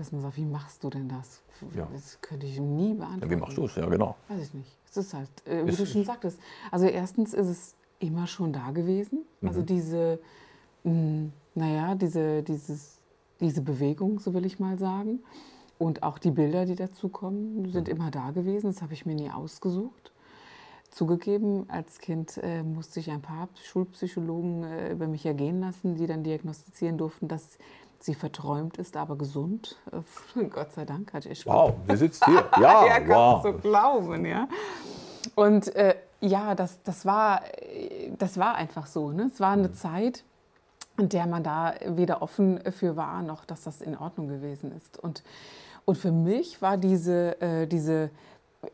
Dass man sagt, wie machst du denn das? Ja. Das könnte ich nie beantworten. Ja, wie machst du es? Ja, genau. Weiß ich nicht. Es ist halt, äh, wie ist du schon sagtest. Also erstens ist es immer schon da gewesen. Mhm. Also diese, mh, hm, naja, diese, dieses, diese Bewegung, so will ich mal sagen. Und auch die Bilder, die dazukommen, sind mhm. immer da gewesen. Das habe ich mir nie ausgesucht. Zugegeben, als Kind äh, musste ich ein paar Schulpsychologen äh, über mich ergehen lassen, die dann diagnostizieren durften, dass sie verträumt ist, aber gesund. Äh, Gott sei Dank hatte ich Wow, sie sitzt hier. Ja, ja wow. so glauben, ja. Und äh, ja, das, das, war, das war einfach so. Ne? Es war eine Zeit, in der man da weder offen für war, noch dass das in Ordnung gewesen ist. Und, und für mich war diese, äh, diese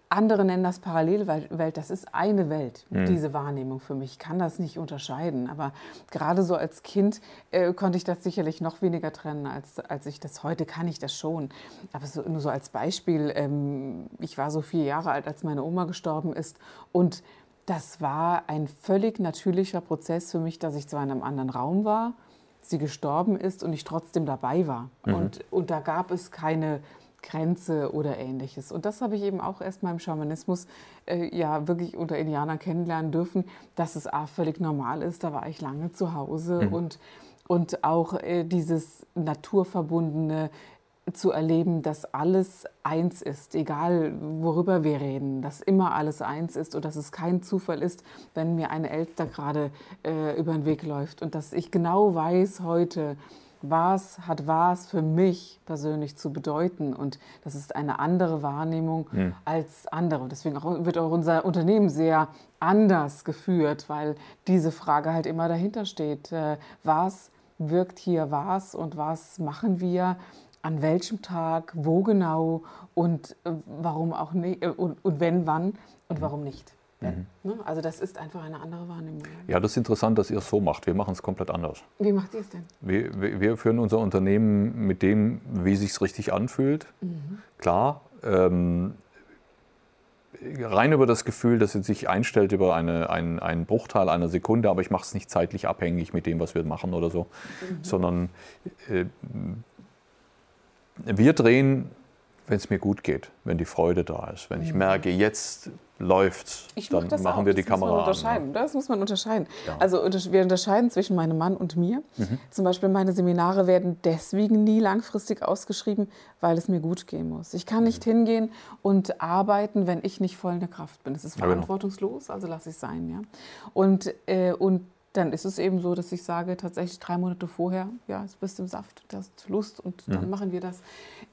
andere nennen das Parallelwelt, das ist eine Welt, mhm. diese Wahrnehmung für mich. Ich kann das nicht unterscheiden. Aber gerade so als Kind äh, konnte ich das sicherlich noch weniger trennen, als, als ich das heute kann ich das schon. Aber so, nur so als Beispiel, ähm, ich war so vier Jahre alt, als meine Oma gestorben ist. Und das war ein völlig natürlicher Prozess für mich, dass ich zwar in einem anderen Raum war, sie gestorben ist und ich trotzdem dabei war. Mhm. Und, und da gab es keine Grenze oder ähnliches. Und das habe ich eben auch erst mal im Schamanismus äh, ja wirklich unter Indianern kennenlernen dürfen, dass es A, völlig normal ist. Da war ich lange zu Hause mhm. und, und auch äh, dieses naturverbundene zu erleben, dass alles eins ist, egal worüber wir reden, dass immer alles eins ist und dass es kein Zufall ist, wenn mir eine Elster gerade äh, über den Weg läuft und dass ich genau weiß heute, was hat was für mich persönlich zu bedeuten. Und das ist eine andere Wahrnehmung mhm. als andere. Und deswegen wird auch unser Unternehmen sehr anders geführt, weil diese Frage halt immer dahinter steht. Äh, was wirkt hier was und was machen wir? An welchem Tag, wo genau und äh, warum auch nicht, äh, und, und wenn, wann und warum nicht. Mhm. Ne? Also das ist einfach eine andere Wahrnehmung. Ja, das ist interessant, dass ihr es so macht. Wir machen es komplett anders. Wie macht ihr es denn? Wir, wir, wir, führen unser Unternehmen mit dem, wie es sich richtig anfühlt. Mhm. Klar, ähm, rein über das Gefühl, dass es sich einstellt über eine, ein, einen Bruchteil einer Sekunde, aber ich mache es nicht zeitlich abhängig mit dem, was wir machen oder so, mhm. sondern äh, wir drehen, wenn es mir gut geht, wenn die Freude da ist, wenn ich mhm. merke, jetzt läuft, dann mach machen auch. wir die das Kamera muss man an. Das muss man unterscheiden. Ja. Also wir unterscheiden zwischen meinem Mann und mir. Mhm. Zum Beispiel meine Seminare werden deswegen nie langfristig ausgeschrieben, weil es mir gut gehen muss. Ich kann mhm. nicht hingehen und arbeiten, wenn ich nicht voll in der Kraft bin. Das ist verantwortungslos, also lasse ich es sein. Ja? Und, äh, und dann ist es eben so, dass ich sage, tatsächlich drei Monate vorher, ja, jetzt bist im Saft, du hast Lust und dann mhm. machen wir das.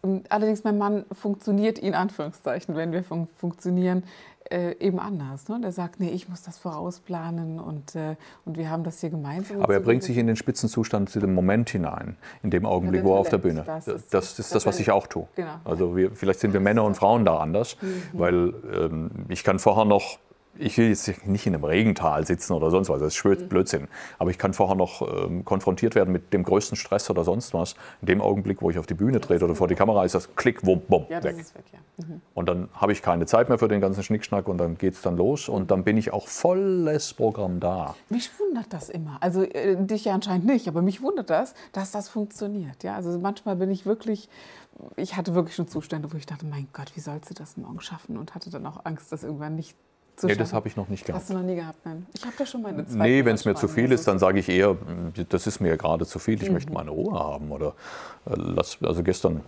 Ähm, allerdings, mein Mann funktioniert in Anführungszeichen, wenn wir fun funktionieren, äh, eben anders. Ne? Der sagt, nee, ich muss das vorausplanen und, äh, und wir haben das hier gemeinsam. Aber er bringt sich in den Spitzenzustand zu dem Moment hinein, in dem Augenblick, ja, wo er auf der Bühne. Das ist das, ist das was ich auch tue. Genau. Also wir, vielleicht sind wir Männer und Frauen da anders, mhm. weil ähm, ich kann vorher noch ich will jetzt nicht in einem Regental sitzen oder sonst was, das ist mhm. Blödsinn. Aber ich kann vorher noch ähm, konfrontiert werden mit dem größten Stress oder sonst was. In dem Augenblick, wo ich auf die Bühne trete oder vor die Kamera, ist das Klick, wumm, bumm, ja, weg. weg ja. mhm. Und dann habe ich keine Zeit mehr für den ganzen Schnickschnack und dann geht es dann los und dann bin ich auch volles Programm da. Mich wundert das immer. Also äh, dich ja anscheinend nicht, aber mich wundert das, dass das funktioniert. Ja? Also manchmal bin ich wirklich ich hatte wirklich schon Zustände, wo ich dachte, mein Gott, wie sollst du das morgen schaffen? Und hatte dann auch Angst, dass irgendwann nicht zu Nee, das habe ich noch nicht gehabt. Hast du noch nie gehabt? Nein. Ich habe da schon meine zwei. Nee, wenn es mir zu viel ist, dann sage ich eher, das ist mir gerade zu viel, ich mhm. möchte meine Ruhe haben. Oder äh, lass, also gestern,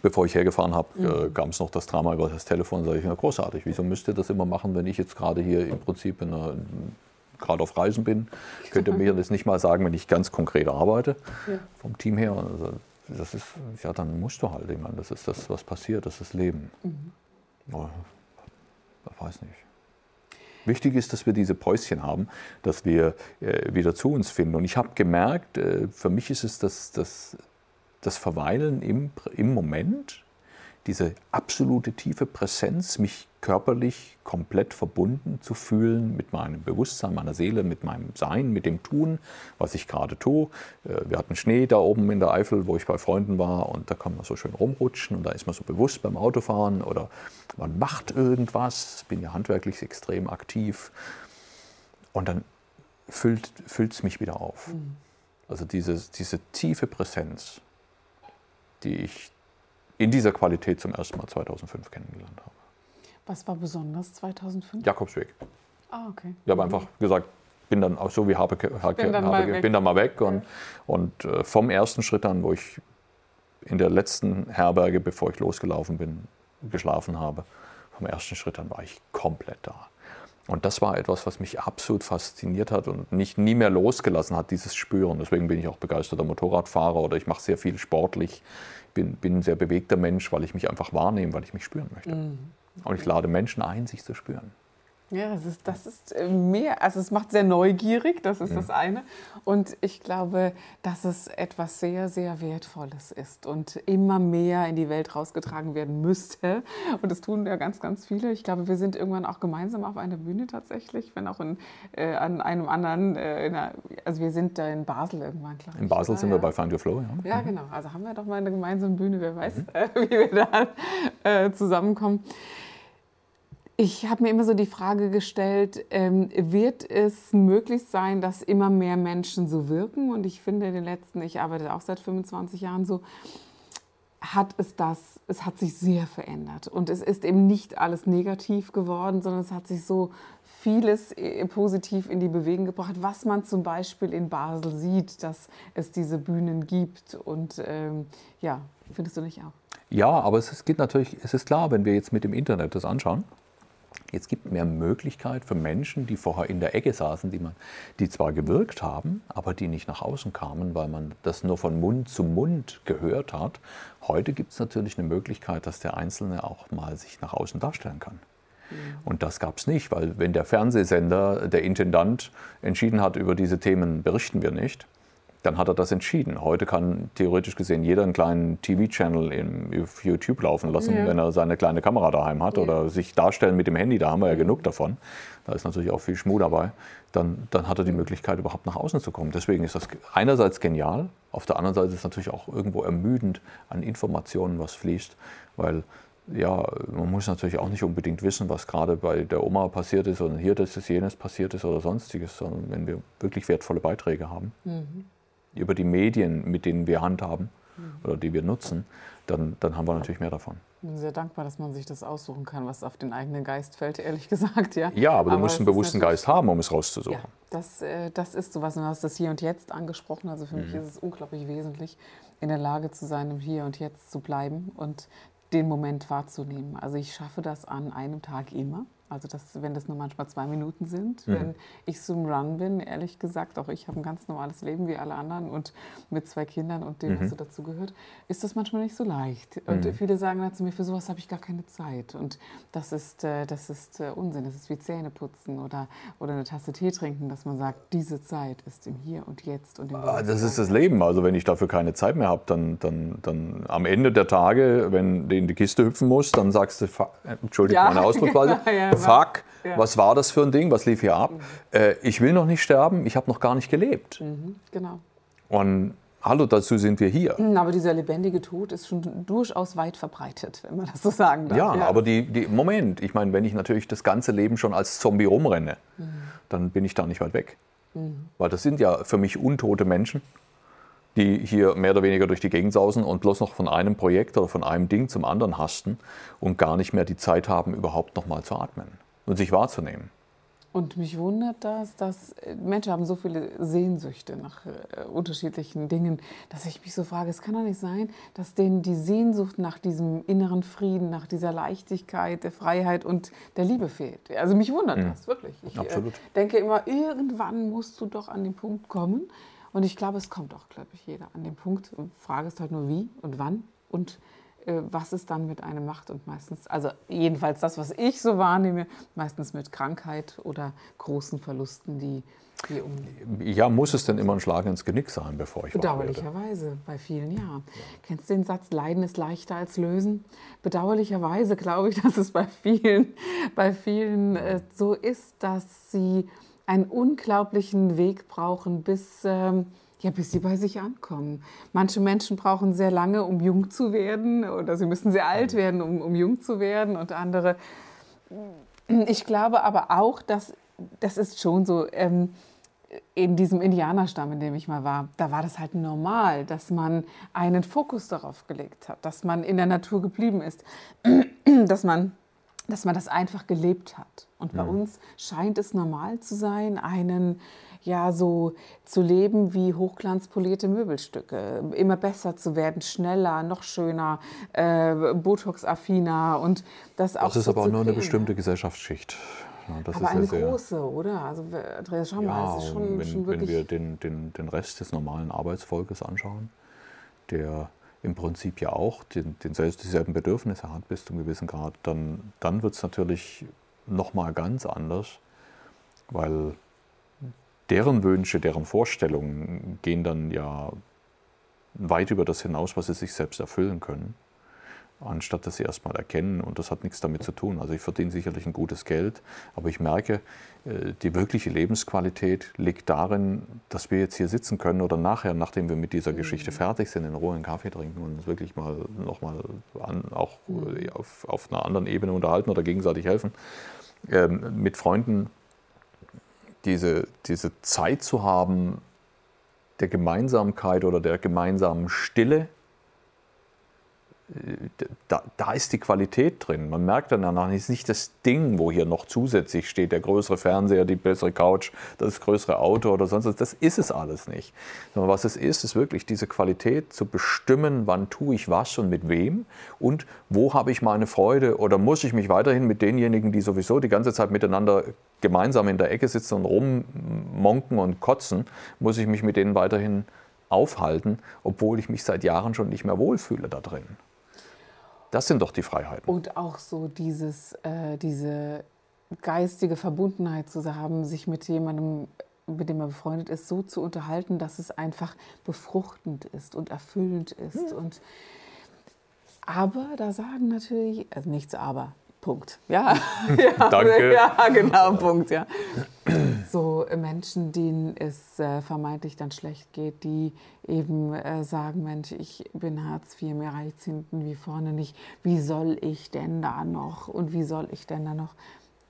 bevor ich hergefahren habe, mhm. äh, gab es noch das Drama über das Telefon. Sage ich, na, großartig, wieso müsst ihr das immer machen, wenn ich jetzt gerade hier im Prinzip gerade auf Reisen bin? Könnt ihr mir das nicht mal sagen, wenn ich ganz konkret arbeite, ja. vom Team her? Also, das ist, ja, dann musst du halt, ich meine, das ist das, was passiert, das ist Leben. Mhm. Ich weiß nicht. Wichtig ist, dass wir diese Päuschen haben, dass wir äh, wieder zu uns finden. Und ich habe gemerkt, äh, für mich ist es das, das das Verweilen im, im Moment, diese absolute tiefe Präsenz, mich körperlich komplett verbunden zu fühlen mit meinem Bewusstsein, meiner Seele, mit meinem Sein, mit dem Tun, was ich gerade tue. Äh, wir hatten Schnee da oben in der Eifel, wo ich bei Freunden war und da kann man so schön rumrutschen und da ist man so bewusst beim Autofahren oder man macht irgendwas, bin ja handwerklich extrem aktiv und dann füllt es mich wieder auf. Mhm. Also diese, diese tiefe Präsenz, die ich in dieser Qualität zum ersten Mal 2005 kennengelernt habe. Was war besonders 2005? Jakobsweg. Ah, okay. Ich habe einfach gesagt, bin dann auch so wie Habe, Habe, bin, dann Habe, mal bin dann mal weg. Und, und äh, vom ersten Schritt an, wo ich in der letzten Herberge, bevor ich losgelaufen bin, geschlafen habe, vom ersten Schritt an war ich komplett da. Und das war etwas, was mich absolut fasziniert hat und mich nie mehr losgelassen hat, dieses Spüren. Deswegen bin ich auch begeisterter Motorradfahrer oder ich mache sehr viel sportlich bin, bin ein sehr bewegter Mensch, weil ich mich einfach wahrnehme, weil ich mich spüren möchte. Mhm. Und ich lade Menschen ein, sich zu spüren. Ja, das ist, das ist äh, mehr, also es macht sehr neugierig, das ist ja. das eine. Und ich glaube, dass es etwas sehr, sehr Wertvolles ist und immer mehr in die Welt rausgetragen werden müsste. Und das tun ja ganz, ganz viele. Ich glaube, wir sind irgendwann auch gemeinsam auf einer Bühne tatsächlich, wenn auch in, äh, an einem anderen, äh, einer, also wir sind da in Basel irgendwann, ich. In Basel sind ja. wir bei Find Your Flow, ja. Ja, genau. Also haben wir doch mal eine gemeinsame Bühne, wer weiß, mhm. äh, wie wir da äh, zusammenkommen. Ich habe mir immer so die Frage gestellt, ähm, wird es möglich sein, dass immer mehr Menschen so wirken? Und ich finde, in den letzten, ich arbeite auch seit 25 Jahren so, hat es das, es hat sich sehr verändert. Und es ist eben nicht alles negativ geworden, sondern es hat sich so vieles äh, positiv in die Bewegung gebracht, was man zum Beispiel in Basel sieht, dass es diese Bühnen gibt. Und ähm, ja, findest du nicht auch? Ja, aber es geht natürlich, es ist klar, wenn wir jetzt mit dem Internet das anschauen, Jetzt gibt es mehr Möglichkeit für Menschen, die vorher in der Ecke saßen, die, man, die zwar gewirkt haben, aber die nicht nach außen kamen, weil man das nur von Mund zu Mund gehört hat. Heute gibt es natürlich eine Möglichkeit, dass der Einzelne auch mal sich nach außen darstellen kann. Und das gab es nicht, weil wenn der Fernsehsender, der Intendant entschieden hat, über diese Themen berichten wir nicht, dann hat er das entschieden. Heute kann theoretisch gesehen jeder einen kleinen TV-Channel auf YouTube laufen lassen, ja. wenn er seine kleine Kamera daheim hat ja. oder sich darstellen mit dem Handy, da haben wir ja genug davon. Da ist natürlich auch viel Schmuh dabei. Dann, dann hat er die Möglichkeit, überhaupt nach außen zu kommen. Deswegen ist das einerseits genial, auf der anderen Seite ist es natürlich auch irgendwo ermüdend an Informationen, was fließt, weil ja, man muss natürlich auch nicht unbedingt wissen, was gerade bei der Oma passiert ist oder hier das ist jenes passiert ist oder sonstiges, sondern wenn wir wirklich wertvolle Beiträge haben. Mhm über die Medien, mit denen wir handhaben mhm. oder die wir nutzen, dann, dann haben wir natürlich mehr davon. Ich bin sehr dankbar, dass man sich das aussuchen kann, was auf den eigenen Geist fällt, ehrlich gesagt. Ja, ja aber du aber musst einen bewussten Geist haben, um es rauszusuchen. Ja, das, äh, das ist sowas. Und du hast das Hier und Jetzt angesprochen. Also für mhm. mich ist es unglaublich wesentlich, in der Lage zu sein, im Hier und Jetzt zu bleiben und den Moment wahrzunehmen. Also ich schaffe das an einem Tag immer. Also das, wenn das nur manchmal zwei Minuten sind, mhm. wenn ich zum Run bin, ehrlich gesagt, auch ich habe ein ganz normales Leben wie alle anderen und mit zwei Kindern und dem, mhm. was so dazu gehört, ist das manchmal nicht so leicht. Und mhm. viele sagen dann zu mir, für sowas habe ich gar keine Zeit. Und das ist, äh, das ist äh, Unsinn. Das ist wie Zähne putzen oder, oder eine Tasse Tee trinken, dass man sagt, diese Zeit ist im Hier und Jetzt. Und im ah, das ist das Leben. Also wenn ich dafür keine Zeit mehr habe, dann, dann, dann am Ende der Tage, wenn du in die Kiste hüpfen musst, dann sagst du, äh, entschuldigt ja. meine Ausdrucksweise, ja, fuck, ja. was war das für ein Ding, was lief hier ab? Mhm. Äh, ich will noch nicht sterben, ich habe noch gar nicht gelebt. Mhm, genau. Und hallo, dazu sind wir hier. Mhm, aber dieser lebendige Tod ist schon durchaus weit verbreitet, wenn man das so sagen darf. Ja, ja. aber die, die, Moment, ich meine, wenn ich natürlich das ganze Leben schon als Zombie rumrenne, mhm. dann bin ich da nicht weit weg. Mhm. Weil das sind ja für mich untote Menschen die hier mehr oder weniger durch die Gegend sausen und bloß noch von einem Projekt oder von einem Ding zum anderen hasten und gar nicht mehr die Zeit haben, überhaupt noch mal zu atmen und sich wahrzunehmen. Und mich wundert das, dass äh, Menschen haben so viele Sehnsüchte nach äh, unterschiedlichen Dingen, dass ich mich so frage, es kann doch nicht sein, dass denen die Sehnsucht nach diesem inneren Frieden, nach dieser Leichtigkeit, der Freiheit und der Liebe fehlt. Also mich wundert mhm. das wirklich. Ich äh, denke immer, irgendwann musst du doch an den Punkt kommen, und ich glaube, es kommt auch, glaube ich, jeder an den Punkt. Die Frage ist halt nur wie und wann und äh, was es dann mit einem macht. Und meistens, also jedenfalls das, was ich so wahrnehme, meistens mit Krankheit oder großen Verlusten, die, die um. Ja, muss es denn immer ein Schlag ins Genick sein, bevor ich Bedauerlicherweise, bei vielen ja. ja. Kennst du den Satz, Leiden ist leichter als Lösen? Bedauerlicherweise glaube ich, dass es bei vielen, bei vielen äh, so ist, dass sie einen unglaublichen Weg brauchen, bis. Ähm, ja, bis sie bei sich ankommen. Manche Menschen brauchen sehr lange, um jung zu werden, oder sie müssen sehr alt werden, um, um jung zu werden, und andere. Ich glaube aber auch, dass das ist schon so. Ähm, in diesem Indianerstamm, in dem ich mal war, da war das halt normal, dass man einen Fokus darauf gelegt hat, dass man in der Natur geblieben ist, dass man, dass man das einfach gelebt hat. Und bei ja. uns scheint es normal zu sein, einen ja so zu leben wie hochglanzpolierte Möbelstücke, immer besser zu werden, schneller, noch schöner, äh, Botox-affiner und das auch. Das ist so aber auch nur eine bestimmte Gesellschaftsschicht. Ja, aber eine sehr, große, oder? Also Andreas, schau mal, es ist schon, wenn, schon wirklich... Wenn wir den, den, den Rest des normalen Arbeitsvolkes anschauen, der im Prinzip ja auch den, den dieselben Bedürfnisse hat bis zu einem gewissen Grad, dann, dann wird es natürlich nochmal ganz anders, weil deren Wünsche, deren Vorstellungen gehen dann ja weit über das hinaus, was sie sich selbst erfüllen können, anstatt dass sie erstmal erkennen. Und das hat nichts damit zu tun. Also ich verdiene sicherlich ein gutes Geld, aber ich merke, äh, die wirkliche Lebensqualität liegt darin, dass wir jetzt hier sitzen können oder nachher, nachdem wir mit dieser Geschichte mhm. fertig sind, in Ruhe einen Kaffee trinken und uns wirklich mal nochmal auch mhm. auf, auf einer anderen Ebene unterhalten oder gegenseitig helfen. Ähm, mit Freunden diese, diese Zeit zu haben der Gemeinsamkeit oder der gemeinsamen Stille, da, da, ist die Qualität drin. Man merkt dann danach, es ist nicht das Ding, wo hier noch zusätzlich steht, der größere Fernseher, die bessere Couch, das größere Auto oder sonst was. Das ist es alles nicht. Sondern was es ist, ist wirklich diese Qualität zu bestimmen, wann tue ich was und mit wem und wo habe ich meine Freude oder muss ich mich weiterhin mit denjenigen, die sowieso die ganze Zeit miteinander gemeinsam in der Ecke sitzen und rummonken und kotzen, muss ich mich mit denen weiterhin aufhalten, obwohl ich mich seit Jahren schon nicht mehr wohlfühle da drin. Das sind doch die Freiheiten. Und auch so dieses, äh, diese geistige Verbundenheit zu haben, sich mit jemandem, mit dem man befreundet ist, so zu unterhalten, dass es einfach befruchtend ist und erfüllend ist. Ja. Und aber da sagen natürlich, also nichts aber, Punkt. Ja, ja Danke. Ja, genau, Punkt, ja. So äh, Menschen, denen es äh, vermeintlich dann schlecht geht, die eben äh, sagen, Mensch, ich bin Hartz IV, mir reicht hinten wie vorne nicht. Wie soll ich denn da noch und wie soll ich denn da noch?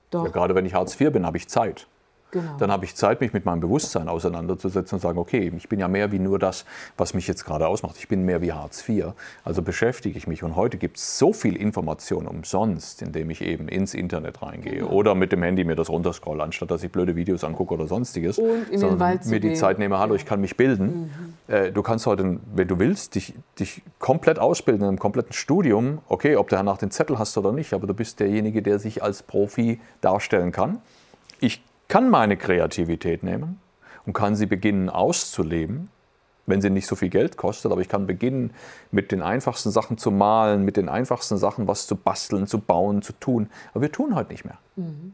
Doch. Ja, gerade wenn ich Hartz IV bin, habe ich Zeit. Genau. Dann habe ich Zeit, mich mit meinem Bewusstsein auseinanderzusetzen und sagen, okay, ich bin ja mehr wie nur das, was mich jetzt gerade ausmacht. Ich bin mehr wie Hartz IV. Also beschäftige ich mich. Und heute gibt es so viel Information umsonst, indem ich eben ins Internet reingehe genau. oder mit dem Handy mir das runterscrolle, anstatt dass ich blöde Videos angucke oder sonstiges. Und in den Wald mir die Zeit nehme, hallo, ich kann mich bilden. Mhm. Äh, du kannst heute, wenn du willst, dich, dich komplett ausbilden in einem kompletten Studium. Okay, ob du danach den Zettel hast oder nicht, aber du bist derjenige, der sich als Profi darstellen kann. Ich kann meine Kreativität nehmen und kann sie beginnen auszuleben, wenn sie nicht so viel Geld kostet, aber ich kann beginnen, mit den einfachsten Sachen zu malen, mit den einfachsten Sachen was zu basteln, zu bauen, zu tun. Aber wir tun heute nicht mehr. Mhm.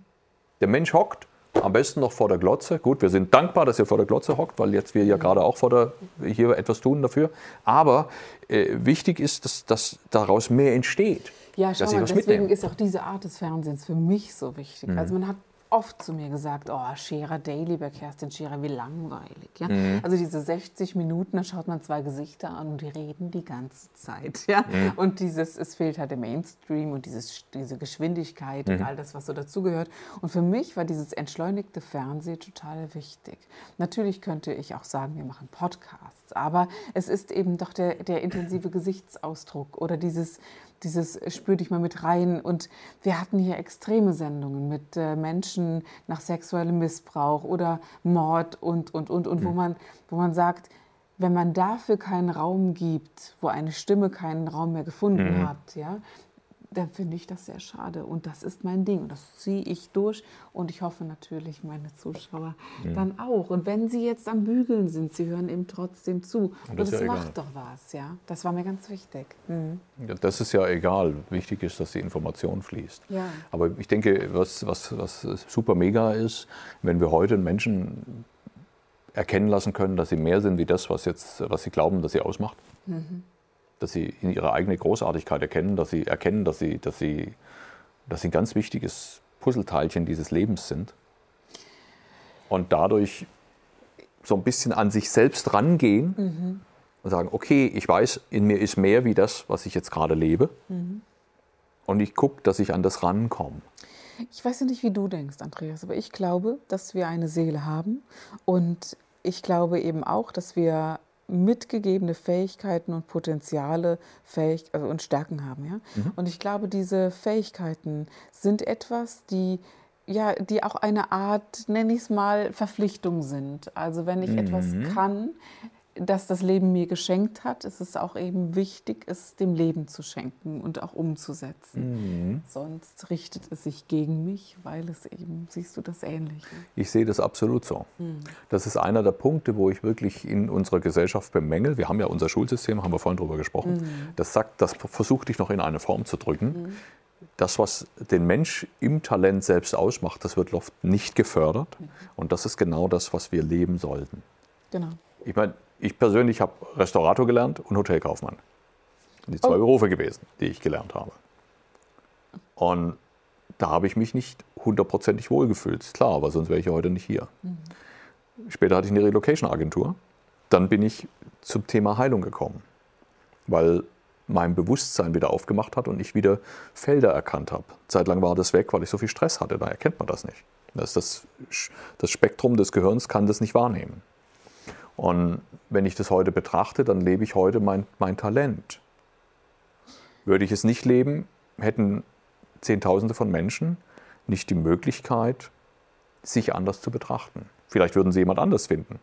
Der Mensch hockt, am besten noch vor der Glotze. Gut, wir sind dankbar, dass ihr vor der Glotze hockt, weil jetzt wir ja mhm. gerade auch vor der, hier etwas tun dafür. Aber äh, wichtig ist, dass, dass daraus mehr entsteht. Ja, schau mal, deswegen mitnehmen. ist auch diese Art des Fernsehens für mich so wichtig. Mhm. Also man hat oft zu mir gesagt, oh, Scherer Daily bei Kerstin Scherer, wie langweilig. Ja? Mhm. Also diese 60 Minuten, da schaut man zwei Gesichter an und die reden die ganze Zeit. Ja? Mhm. Und dieses, es fehlt halt der Mainstream und dieses, diese Geschwindigkeit mhm. und all das, was so dazugehört. Und für mich war dieses entschleunigte Fernsehen total wichtig. Natürlich könnte ich auch sagen, wir machen Podcasts, aber es ist eben doch der, der intensive Gesichtsausdruck oder dieses dieses Spür dich mal mit rein. Und wir hatten hier extreme Sendungen mit äh, Menschen nach sexuellem Missbrauch oder Mord und, und, und, und, mhm. wo, man, wo man sagt, wenn man dafür keinen Raum gibt, wo eine Stimme keinen Raum mehr gefunden mhm. hat, ja, dann finde ich das sehr schade. Und das ist mein Ding. Und das ziehe ich durch. Und ich hoffe natürlich, meine Zuschauer mhm. dann auch. Und wenn sie jetzt am Bügeln sind, sie hören ihm trotzdem zu. Und das, und das ja macht egal. doch was, ja. Das war mir ganz wichtig. Mhm. Ja, das ist ja egal. Wichtig ist, dass die Information fließt. Ja. Aber ich denke, was, was, was super mega ist, wenn wir heute Menschen erkennen lassen können, dass sie mehr sind wie das, was, jetzt, was sie glauben, dass sie ausmacht. Mhm. Dass sie in ihre eigene Großartigkeit erkennen, dass sie erkennen, dass sie, dass sie, dass sie ein ganz wichtiges Puzzleteilchen dieses Lebens sind. Und dadurch so ein bisschen an sich selbst rangehen mhm. und sagen, okay, ich weiß, in mir ist mehr wie das, was ich jetzt gerade lebe. Mhm. Und ich gucke, dass ich an das rankomme. Ich weiß ja nicht, wie du denkst, Andreas, aber ich glaube, dass wir eine Seele haben und ich glaube eben auch, dass wir mitgegebene Fähigkeiten und Potenziale Fähig äh, und Stärken haben. Ja? Mhm. Und ich glaube, diese Fähigkeiten sind etwas, die ja, die auch eine Art, nenne ich es mal, Verpflichtung sind. Also wenn ich mhm. etwas kann, das das Leben mir geschenkt hat, ist es auch eben wichtig, es dem Leben zu schenken und auch umzusetzen. Mhm. Sonst richtet es sich gegen mich, weil es eben, siehst du das ähnlich? Ne? Ich sehe das absolut so. Mhm. Das ist einer der Punkte, wo ich wirklich in unserer Gesellschaft bemängel. Wir haben ja unser Schulsystem, haben wir vorhin darüber gesprochen. Mhm. Das sagt, das versucht dich noch in eine Form zu drücken. Mhm. Das, was den Mensch im Talent selbst ausmacht, das wird oft nicht gefördert. Mhm. Und das ist genau das, was wir leben sollten. Genau. Ich meine, ich persönlich habe Restaurator gelernt und Hotelkaufmann. Die zwei oh. Berufe gewesen, die ich gelernt habe. Und da habe ich mich nicht hundertprozentig wohlgefühlt, ist klar, aber sonst wäre ich ja heute nicht hier. Mhm. Später hatte ich eine Relocation-Agentur. Dann bin ich zum Thema Heilung gekommen, weil mein Bewusstsein wieder aufgemacht hat und ich wieder Felder erkannt habe. Zeitlang war das weg, weil ich so viel Stress hatte. Da erkennt man das nicht. Das, das, das Spektrum des Gehirns kann das nicht wahrnehmen. Und wenn ich das heute betrachte, dann lebe ich heute mein, mein Talent. Würde ich es nicht leben, hätten Zehntausende von Menschen nicht die Möglichkeit, sich anders zu betrachten. Vielleicht würden sie jemand anders finden,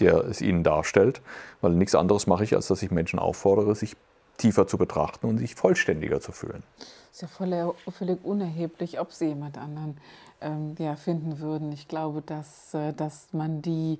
der es ihnen darstellt, weil nichts anderes mache ich, als dass ich Menschen auffordere, sich tiefer zu betrachten und sich vollständiger zu fühlen. Das ist ja voll, völlig unerheblich, ob sie jemand anderen ähm, ja, finden würden. Ich glaube, dass, äh, dass man die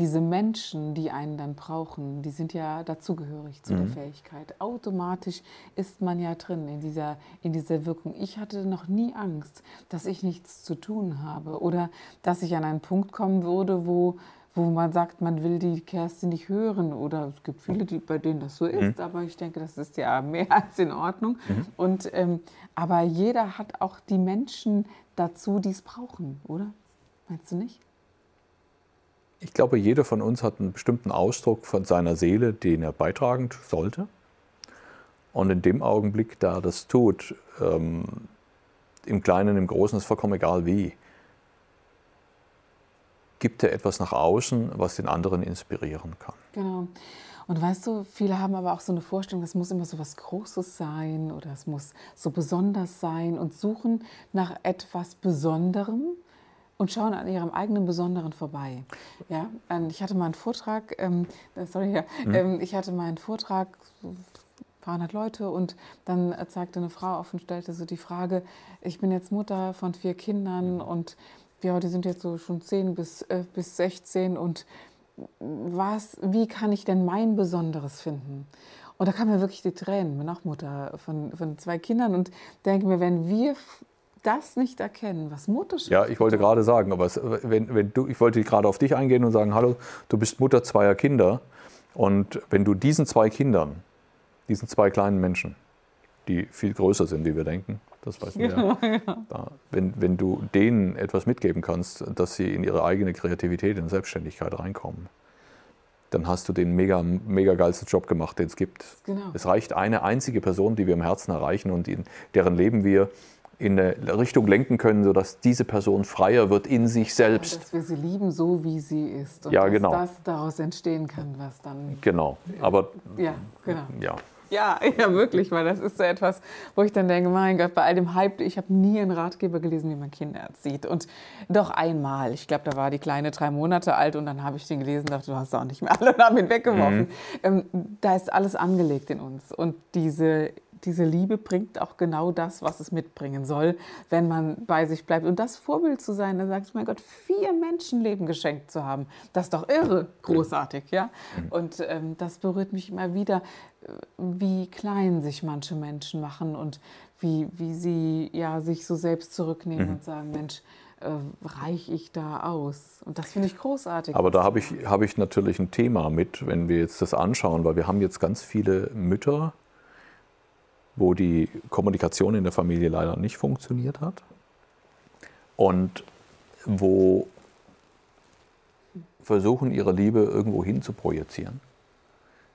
diese Menschen, die einen dann brauchen, die sind ja dazugehörig zu mhm. der Fähigkeit. Automatisch ist man ja drin in dieser, in dieser Wirkung. Ich hatte noch nie Angst, dass ich nichts zu tun habe oder dass ich an einen Punkt kommen würde, wo, wo man sagt, man will die Kerstin nicht hören. Oder es gibt viele, die, bei denen das so ist, mhm. aber ich denke, das ist ja mehr als in Ordnung. Mhm. Und, ähm, aber jeder hat auch die Menschen dazu, die es brauchen, oder? Meinst du nicht? Ich glaube, jeder von uns hat einen bestimmten Ausdruck von seiner Seele, den er beitragen sollte. Und in dem Augenblick, da er das tut, ähm, im Kleinen, im Großen, ist vollkommen egal wie, gibt er etwas nach außen, was den anderen inspirieren kann. Genau. Und weißt du, viele haben aber auch so eine Vorstellung, es muss immer so was Großes sein oder es muss so besonders sein und suchen nach etwas Besonderem und schauen an ihrem eigenen Besonderen vorbei. Ja, ich hatte mal einen Vortrag, ähm, äh, sorry, ja, mhm. ähm, ich hatte mal einen Vortrag, paar hundert Leute, und dann zeigte eine Frau auf und stellte so die Frage: Ich bin jetzt Mutter von vier Kindern und ja, die sind jetzt so schon zehn bis, äh, bis 16 und was, wie kann ich denn mein Besonderes finden? Und da kamen mir wirklich die Tränen, bin auch Mutter von, von zwei Kindern und denke mir, wenn wir das nicht erkennen, was Mutterschaft Ja, ich wollte gerade sagen, aber es, wenn, wenn du, ich wollte gerade auf dich eingehen und sagen, hallo, du bist Mutter zweier Kinder und wenn du diesen zwei Kindern, diesen zwei kleinen Menschen, die viel größer sind, wie wir denken, das weißt du ja, ja. Da, wenn, wenn du denen etwas mitgeben kannst, dass sie in ihre eigene Kreativität, in Selbstständigkeit reinkommen, dann hast du den mega, mega geilsten Job gemacht, den es gibt. Genau. Es reicht eine einzige Person, die wir im Herzen erreichen und in deren Leben wir in eine Richtung lenken können, sodass diese Person freier wird in sich selbst. Ja, dass wir sie lieben, so wie sie ist. Und ja, dass genau. das daraus entstehen kann, was dann. Genau. Aber. Ja, genau. Ja. Ja, ja, wirklich, weil das ist so etwas, wo ich dann denke, mein Gott, bei all dem Hype, ich habe nie einen Ratgeber gelesen, wie man Kinder erzieht. Und doch einmal, ich glaube, da war die Kleine drei Monate alt und dann habe ich den gelesen und dachte, du hast auch nicht mehr alle und habe ihn weggeworfen. Mhm. Ähm, da ist alles angelegt in uns. Und diese diese Liebe bringt auch genau das, was es mitbringen soll, wenn man bei sich bleibt. Und das Vorbild zu sein, da sage ich, mein Gott, vier Menschenleben geschenkt zu haben, das ist doch irre großartig, ja. Mhm. Und ähm, das berührt mich immer wieder, wie klein sich manche Menschen machen und wie, wie sie ja, sich so selbst zurücknehmen mhm. und sagen, Mensch, äh, reiche ich da aus? Und das finde ich großartig. Aber da habe ich, hab ich natürlich ein Thema mit, wenn wir jetzt das anschauen, weil wir haben jetzt ganz viele Mütter, wo die Kommunikation in der Familie leider nicht funktioniert hat und wo versuchen, ihre Liebe irgendwo hin zu projizieren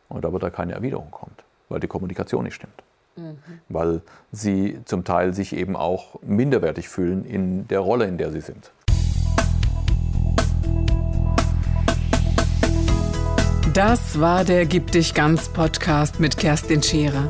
und aber da keine Erwiderung kommt, weil die Kommunikation nicht stimmt. Mhm. Weil sie zum Teil sich eben auch minderwertig fühlen in der Rolle, in der sie sind. Das war der Gib dich ganz Podcast mit Kerstin Scherer.